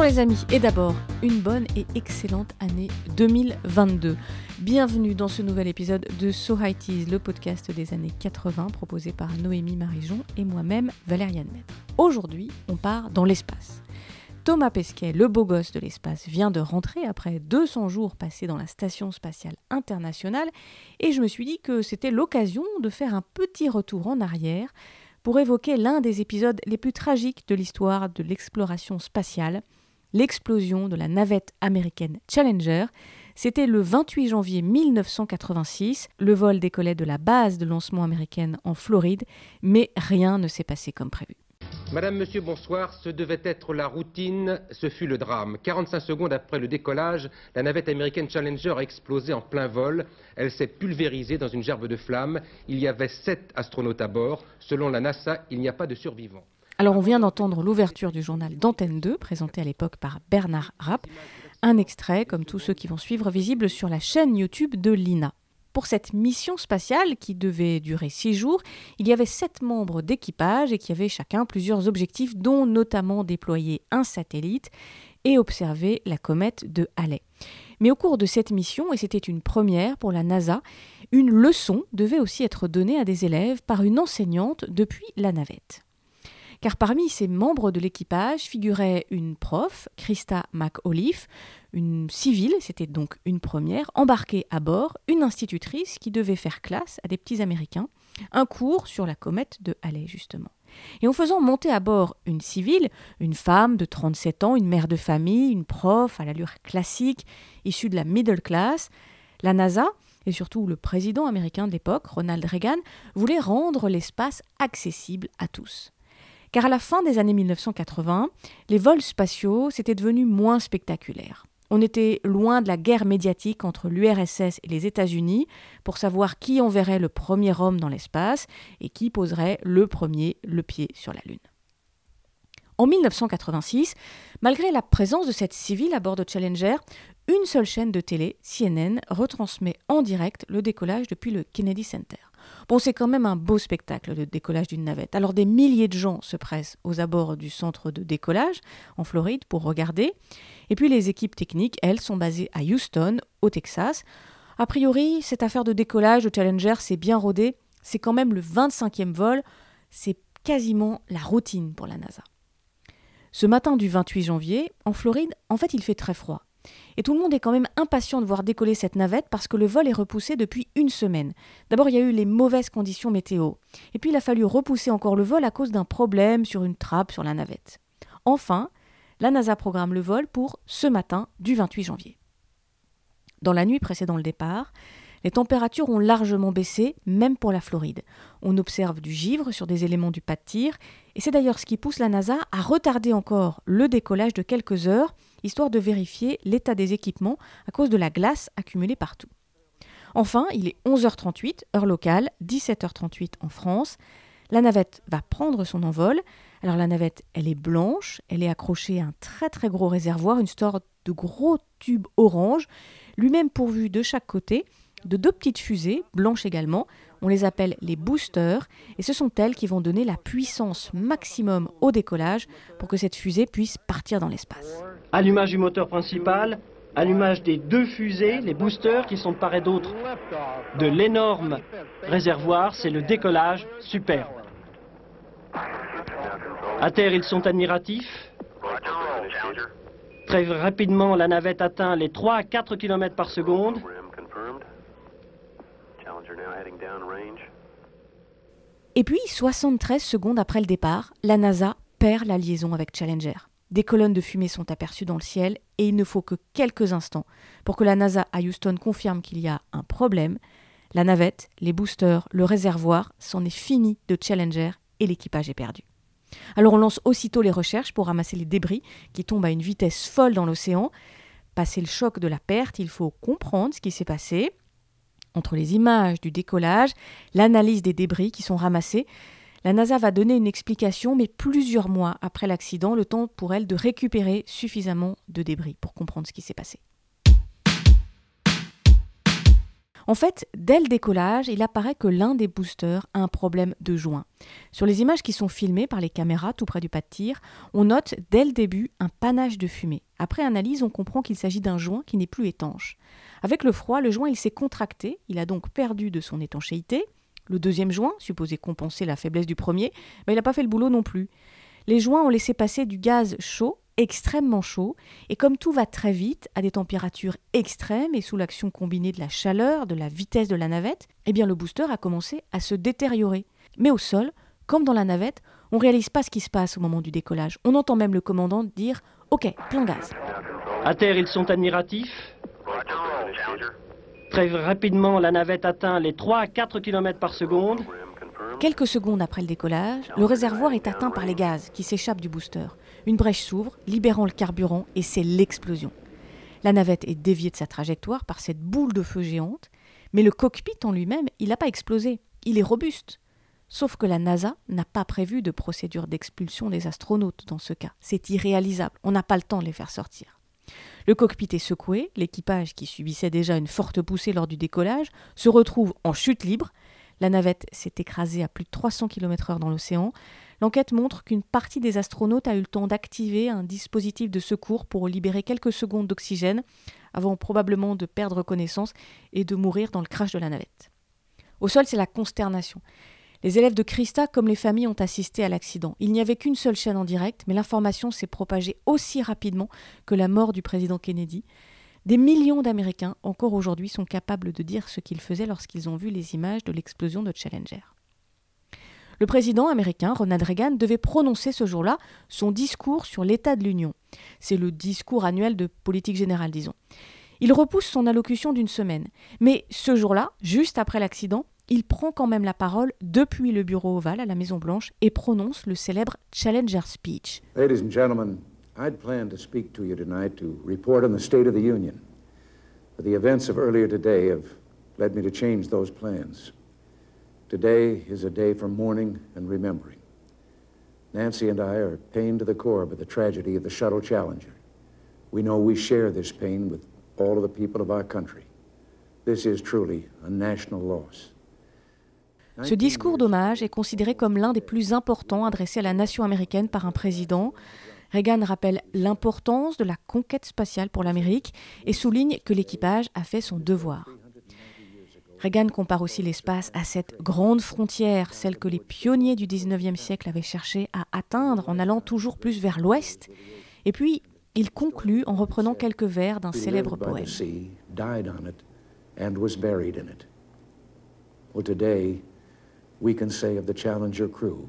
Bonjour les amis, et d'abord, une bonne et excellente année 2022. Bienvenue dans ce nouvel épisode de So High le podcast des années 80 proposé par Noémie Marijon et moi-même Valériane Maître. Aujourd'hui, on part dans l'espace. Thomas Pesquet, le beau gosse de l'espace, vient de rentrer après 200 jours passés dans la Station spatiale internationale et je me suis dit que c'était l'occasion de faire un petit retour en arrière pour évoquer l'un des épisodes les plus tragiques de l'histoire de l'exploration spatiale, l'explosion de la navette américaine Challenger. C'était le 28 janvier 1986, le vol décollait de la base de lancement américaine en Floride, mais rien ne s'est passé comme prévu. Madame, Monsieur, bonsoir. Ce devait être la routine, ce fut le drame. 45 secondes après le décollage, la navette américaine Challenger a explosé en plein vol. Elle s'est pulvérisée dans une gerbe de flammes. Il y avait sept astronautes à bord. Selon la NASA, il n'y a pas de survivants. Alors on vient d'entendre l'ouverture du journal d'Antenne 2, présenté à l'époque par Bernard Rapp. Un extrait, comme tous ceux qui vont suivre, visible sur la chaîne YouTube de l'INA. Pour cette mission spatiale qui devait durer six jours, il y avait sept membres d'équipage et qui avaient chacun plusieurs objectifs, dont notamment déployer un satellite et observer la comète de Halley. Mais au cours de cette mission, et c'était une première pour la NASA, une leçon devait aussi être donnée à des élèves par une enseignante depuis la navette car parmi ces membres de l'équipage figurait une prof, Christa McAuliffe, une civile, c'était donc une première, embarquée à bord, une institutrice qui devait faire classe à des petits Américains, un cours sur la comète de Halley justement. Et en faisant monter à bord une civile, une femme de 37 ans, une mère de famille, une prof à l'allure classique, issue de la middle class, la NASA, et surtout le président américain de l'époque, Ronald Reagan, voulait rendre l'espace accessible à tous. Car à la fin des années 1980, les vols spatiaux, s'étaient devenus moins spectaculaires. On était loin de la guerre médiatique entre l'URSS et les États-Unis pour savoir qui enverrait le premier homme dans l'espace et qui poserait le premier le pied sur la Lune. En 1986, malgré la présence de cette civile à bord de Challenger, une seule chaîne de télé, CNN, retransmet en direct le décollage depuis le Kennedy Center. Bon, c'est quand même un beau spectacle, le décollage d'une navette. Alors des milliers de gens se pressent aux abords du centre de décollage en Floride pour regarder. Et puis les équipes techniques, elles, sont basées à Houston, au Texas. A priori, cette affaire de décollage de Challenger, c'est bien rodé. C'est quand même le 25e vol. C'est quasiment la routine pour la NASA. Ce matin du 28 janvier, en Floride, en fait, il fait très froid. Et tout le monde est quand même impatient de voir décoller cette navette parce que le vol est repoussé depuis une semaine. D'abord, il y a eu les mauvaises conditions météo. Et puis, il a fallu repousser encore le vol à cause d'un problème sur une trappe sur la navette. Enfin, la NASA programme le vol pour ce matin du 28 janvier. Dans la nuit précédant le départ, les températures ont largement baissé, même pour la Floride. On observe du givre sur des éléments du pas de tir, et c'est d'ailleurs ce qui pousse la NASA à retarder encore le décollage de quelques heures, histoire de vérifier l'état des équipements à cause de la glace accumulée partout. Enfin, il est 11h38, heure locale, 17h38 en France. La navette va prendre son envol. Alors la navette, elle est blanche, elle est accrochée à un très très gros réservoir, une sorte de gros tube orange, lui-même pourvu de chaque côté de deux petites fusées, blanches également. On les appelle les boosters et ce sont elles qui vont donner la puissance maximum au décollage pour que cette fusée puisse partir dans l'espace. Allumage du moteur principal, allumage des deux fusées, les boosters qui sont de part et d'autre de l'énorme réservoir, c'est le décollage superbe. À terre, ils sont admiratifs. Très rapidement, la navette atteint les 3 à 4 km par seconde. Et puis, 73 secondes après le départ, la NASA perd la liaison avec Challenger. Des colonnes de fumée sont aperçues dans le ciel et il ne faut que quelques instants pour que la NASA à Houston confirme qu'il y a un problème. La navette, les boosters, le réservoir, c'en est fini de Challenger et l'équipage est perdu. Alors on lance aussitôt les recherches pour ramasser les débris qui tombent à une vitesse folle dans l'océan. Passé le choc de la perte, il faut comprendre ce qui s'est passé, entre les images du décollage, l'analyse des débris qui sont ramassés, la NASA va donner une explication, mais plusieurs mois après l'accident, le temps pour elle de récupérer suffisamment de débris pour comprendre ce qui s'est passé. En fait, dès le décollage, il apparaît que l'un des boosters a un problème de joint. Sur les images qui sont filmées par les caméras tout près du pas de tir, on note dès le début un panache de fumée. Après analyse, on comprend qu'il s'agit d'un joint qui n'est plus étanche. Avec le froid, le joint s'est contracté, il a donc perdu de son étanchéité. Le deuxième joint, supposé compenser la faiblesse du premier, mais il n'a pas fait le boulot non plus. Les joints ont laissé passer du gaz chaud, extrêmement chaud, et comme tout va très vite, à des températures extrêmes et sous l'action combinée de la chaleur, de la vitesse de la navette, eh bien le booster a commencé à se détériorer. Mais au sol, comme dans la navette, on ne réalise pas ce qui se passe au moment du décollage. On entend même le commandant dire OK, plein gaz. À terre, ils sont admiratifs? Très rapidement, la navette atteint les 3 à 4 km par seconde. Quelques secondes après le décollage, le réservoir est atteint par les gaz qui s'échappent du booster. Une brèche s'ouvre, libérant le carburant, et c'est l'explosion. La navette est déviée de sa trajectoire par cette boule de feu géante, mais le cockpit en lui-même, il n'a pas explosé. Il est robuste. Sauf que la NASA n'a pas prévu de procédure d'expulsion des astronautes dans ce cas. C'est irréalisable. On n'a pas le temps de les faire sortir. Le cockpit est secoué, l'équipage, qui subissait déjà une forte poussée lors du décollage, se retrouve en chute libre. La navette s'est écrasée à plus de 300 km/h dans l'océan. L'enquête montre qu'une partie des astronautes a eu le temps d'activer un dispositif de secours pour libérer quelques secondes d'oxygène, avant probablement de perdre connaissance et de mourir dans le crash de la navette. Au sol, c'est la consternation. Les élèves de Christa comme les familles ont assisté à l'accident. Il n'y avait qu'une seule chaîne en direct, mais l'information s'est propagée aussi rapidement que la mort du président Kennedy. Des millions d'Américains, encore aujourd'hui, sont capables de dire ce qu'ils faisaient lorsqu'ils ont vu les images de l'explosion de Challenger. Le président américain Ronald Reagan devait prononcer ce jour-là son discours sur l'état de l'Union. C'est le discours annuel de politique générale, disons. Il repousse son allocution d'une semaine. Mais ce jour-là, juste après l'accident, il prend quand même la parole depuis le bureau ovale à la Maison Blanche et prononce le célèbre Challenger Speech. Ladies and gentlemen, I'd planned to speak to you tonight to report on the state of the Union. But the events of earlier today have led me to change those plans. Today is a day for mourning and remembering. Nancy and I are pained to the core by the tragedy of the Shuttle Challenger. We know we share this pain with all of the people of our country. This is truly a national loss. Ce discours d'hommage est considéré comme l'un des plus importants adressés à la nation américaine par un président. Reagan rappelle l'importance de la conquête spatiale pour l'Amérique et souligne que l'équipage a fait son devoir. Reagan compare aussi l'espace à cette grande frontière, celle que les pionniers du 19e siècle avaient cherché à atteindre en allant toujours plus vers l'ouest. Et puis, il conclut en reprenant quelques vers d'un célèbre poème. We can say of the Challenger crew,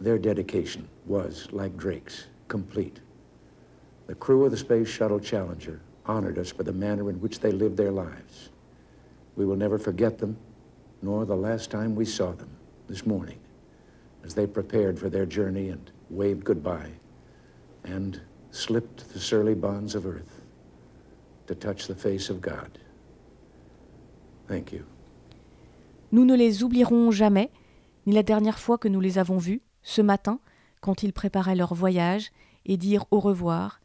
their dedication was, like Drake's, complete. The crew of the Space Shuttle Challenger honored us for the manner in which they lived their lives. We will never forget them, nor the last time we saw them, this morning, as they prepared for their journey and waved goodbye, and slipped the surly bonds of earth to touch the face of God. Thank you. Nous ne les oublierons jamais, ni la dernière fois que nous les avons vus, ce matin, quand ils préparaient leur voyage, et dirent au revoir,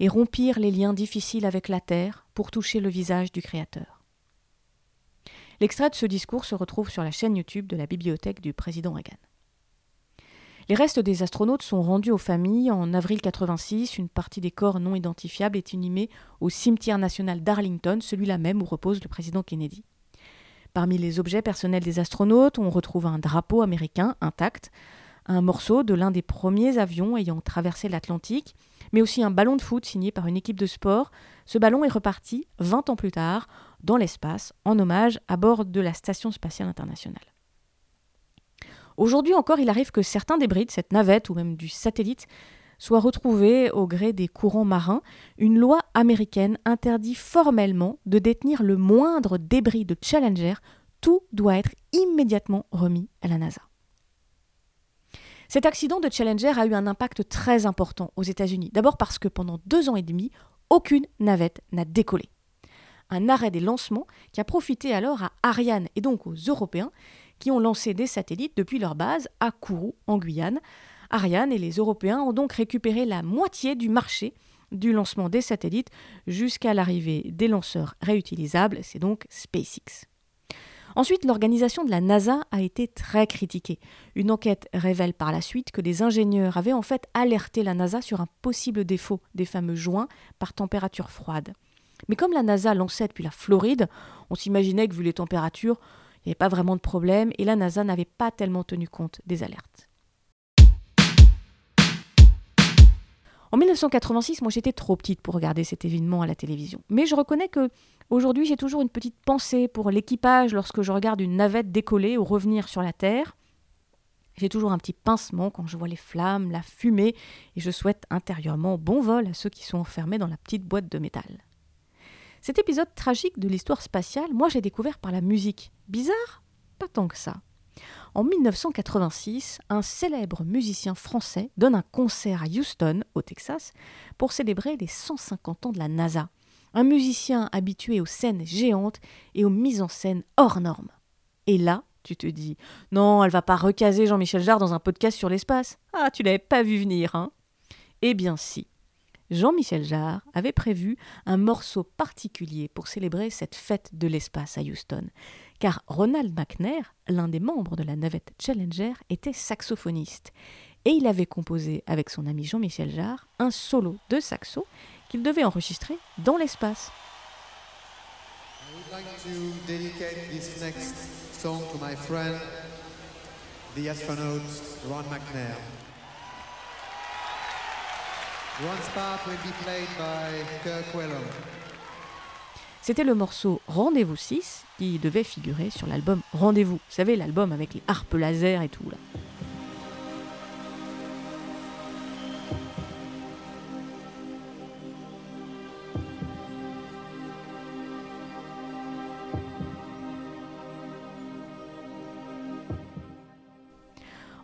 et rompirent les liens difficiles avec la terre pour toucher le visage du Créateur. L'extrait de ce discours se retrouve sur la chaîne YouTube de la bibliothèque du président Reagan. Les restes des astronautes sont rendus aux familles en avril 86. Une partie des corps non identifiables est inhumée au cimetière national d'Arlington, celui-là même où repose le président Kennedy. Parmi les objets personnels des astronautes, on retrouve un drapeau américain intact, un morceau de l'un des premiers avions ayant traversé l'Atlantique, mais aussi un ballon de foot signé par une équipe de sport. Ce ballon est reparti 20 ans plus tard dans l'espace en hommage à bord de la Station spatiale internationale. Aujourd'hui encore, il arrive que certains débris de cette navette ou même du satellite soit retrouvée au gré des courants marins, une loi américaine interdit formellement de détenir le moindre débris de Challenger. Tout doit être immédiatement remis à la NASA. Cet accident de Challenger a eu un impact très important aux États-Unis. D'abord parce que pendant deux ans et demi, aucune navette n'a décollé. Un arrêt des lancements qui a profité alors à Ariane et donc aux Européens qui ont lancé des satellites depuis leur base à Kourou en Guyane, Ariane et les Européens ont donc récupéré la moitié du marché du lancement des satellites jusqu'à l'arrivée des lanceurs réutilisables, c'est donc SpaceX. Ensuite, l'organisation de la NASA a été très critiquée. Une enquête révèle par la suite que des ingénieurs avaient en fait alerté la NASA sur un possible défaut des fameux joints par température froide. Mais comme la NASA lançait depuis la Floride, on s'imaginait que vu les températures, il n'y avait pas vraiment de problème et la NASA n'avait pas tellement tenu compte des alertes. En 1986, moi j'étais trop petite pour regarder cet événement à la télévision. Mais je reconnais que aujourd'hui j'ai toujours une petite pensée pour l'équipage lorsque je regarde une navette décoller ou revenir sur la Terre. J'ai toujours un petit pincement quand je vois les flammes, la fumée, et je souhaite intérieurement bon vol à ceux qui sont enfermés dans la petite boîte de métal. Cet épisode tragique de l'histoire spatiale, moi j'ai découvert par la musique. Bizarre? Pas tant que ça. En 1986, un célèbre musicien français donne un concert à Houston, au Texas, pour célébrer les 150 ans de la NASA. Un musicien habitué aux scènes géantes et aux mises en scène hors normes. Et là, tu te dis, non, elle va pas recaser Jean-Michel Jarre dans un podcast sur l'espace. Ah, tu l'avais pas vu venir, hein? Eh bien si. Jean-Michel Jarre avait prévu un morceau particulier pour célébrer cette fête de l'espace à Houston, car Ronald McNair, l'un des membres de la navette Challenger, était saxophoniste, et il avait composé avec son ami Jean-Michel Jarre un solo de saxo qu'il devait enregistrer dans l'espace. C'était le morceau Rendez-vous 6 qui devait figurer sur l'album Rendez-vous. Vous savez, l'album avec les harpes laser et tout là.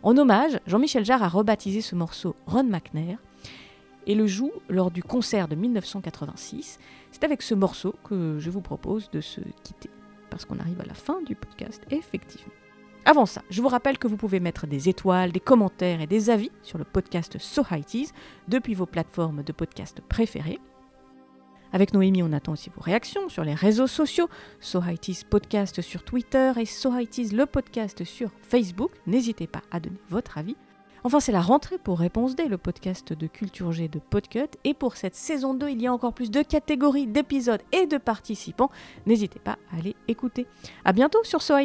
En hommage, Jean-Michel Jarre a rebaptisé ce morceau Ron McNair et le joue lors du concert de 1986. C'est avec ce morceau que je vous propose de se quitter, parce qu'on arrive à la fin du podcast, effectivement. Avant ça, je vous rappelle que vous pouvez mettre des étoiles, des commentaires et des avis sur le podcast So depuis vos plateformes de podcast préférées. Avec Noémie, on attend aussi vos réactions sur les réseaux sociaux, So Podcast sur Twitter et So le podcast sur Facebook. N'hésitez pas à donner votre avis. Enfin, c'est la rentrée pour Réponse D, le podcast de Culture G de Podcut. Et pour cette saison 2, il y a encore plus de catégories, d'épisodes et de participants. N'hésitez pas à aller écouter. A bientôt sur So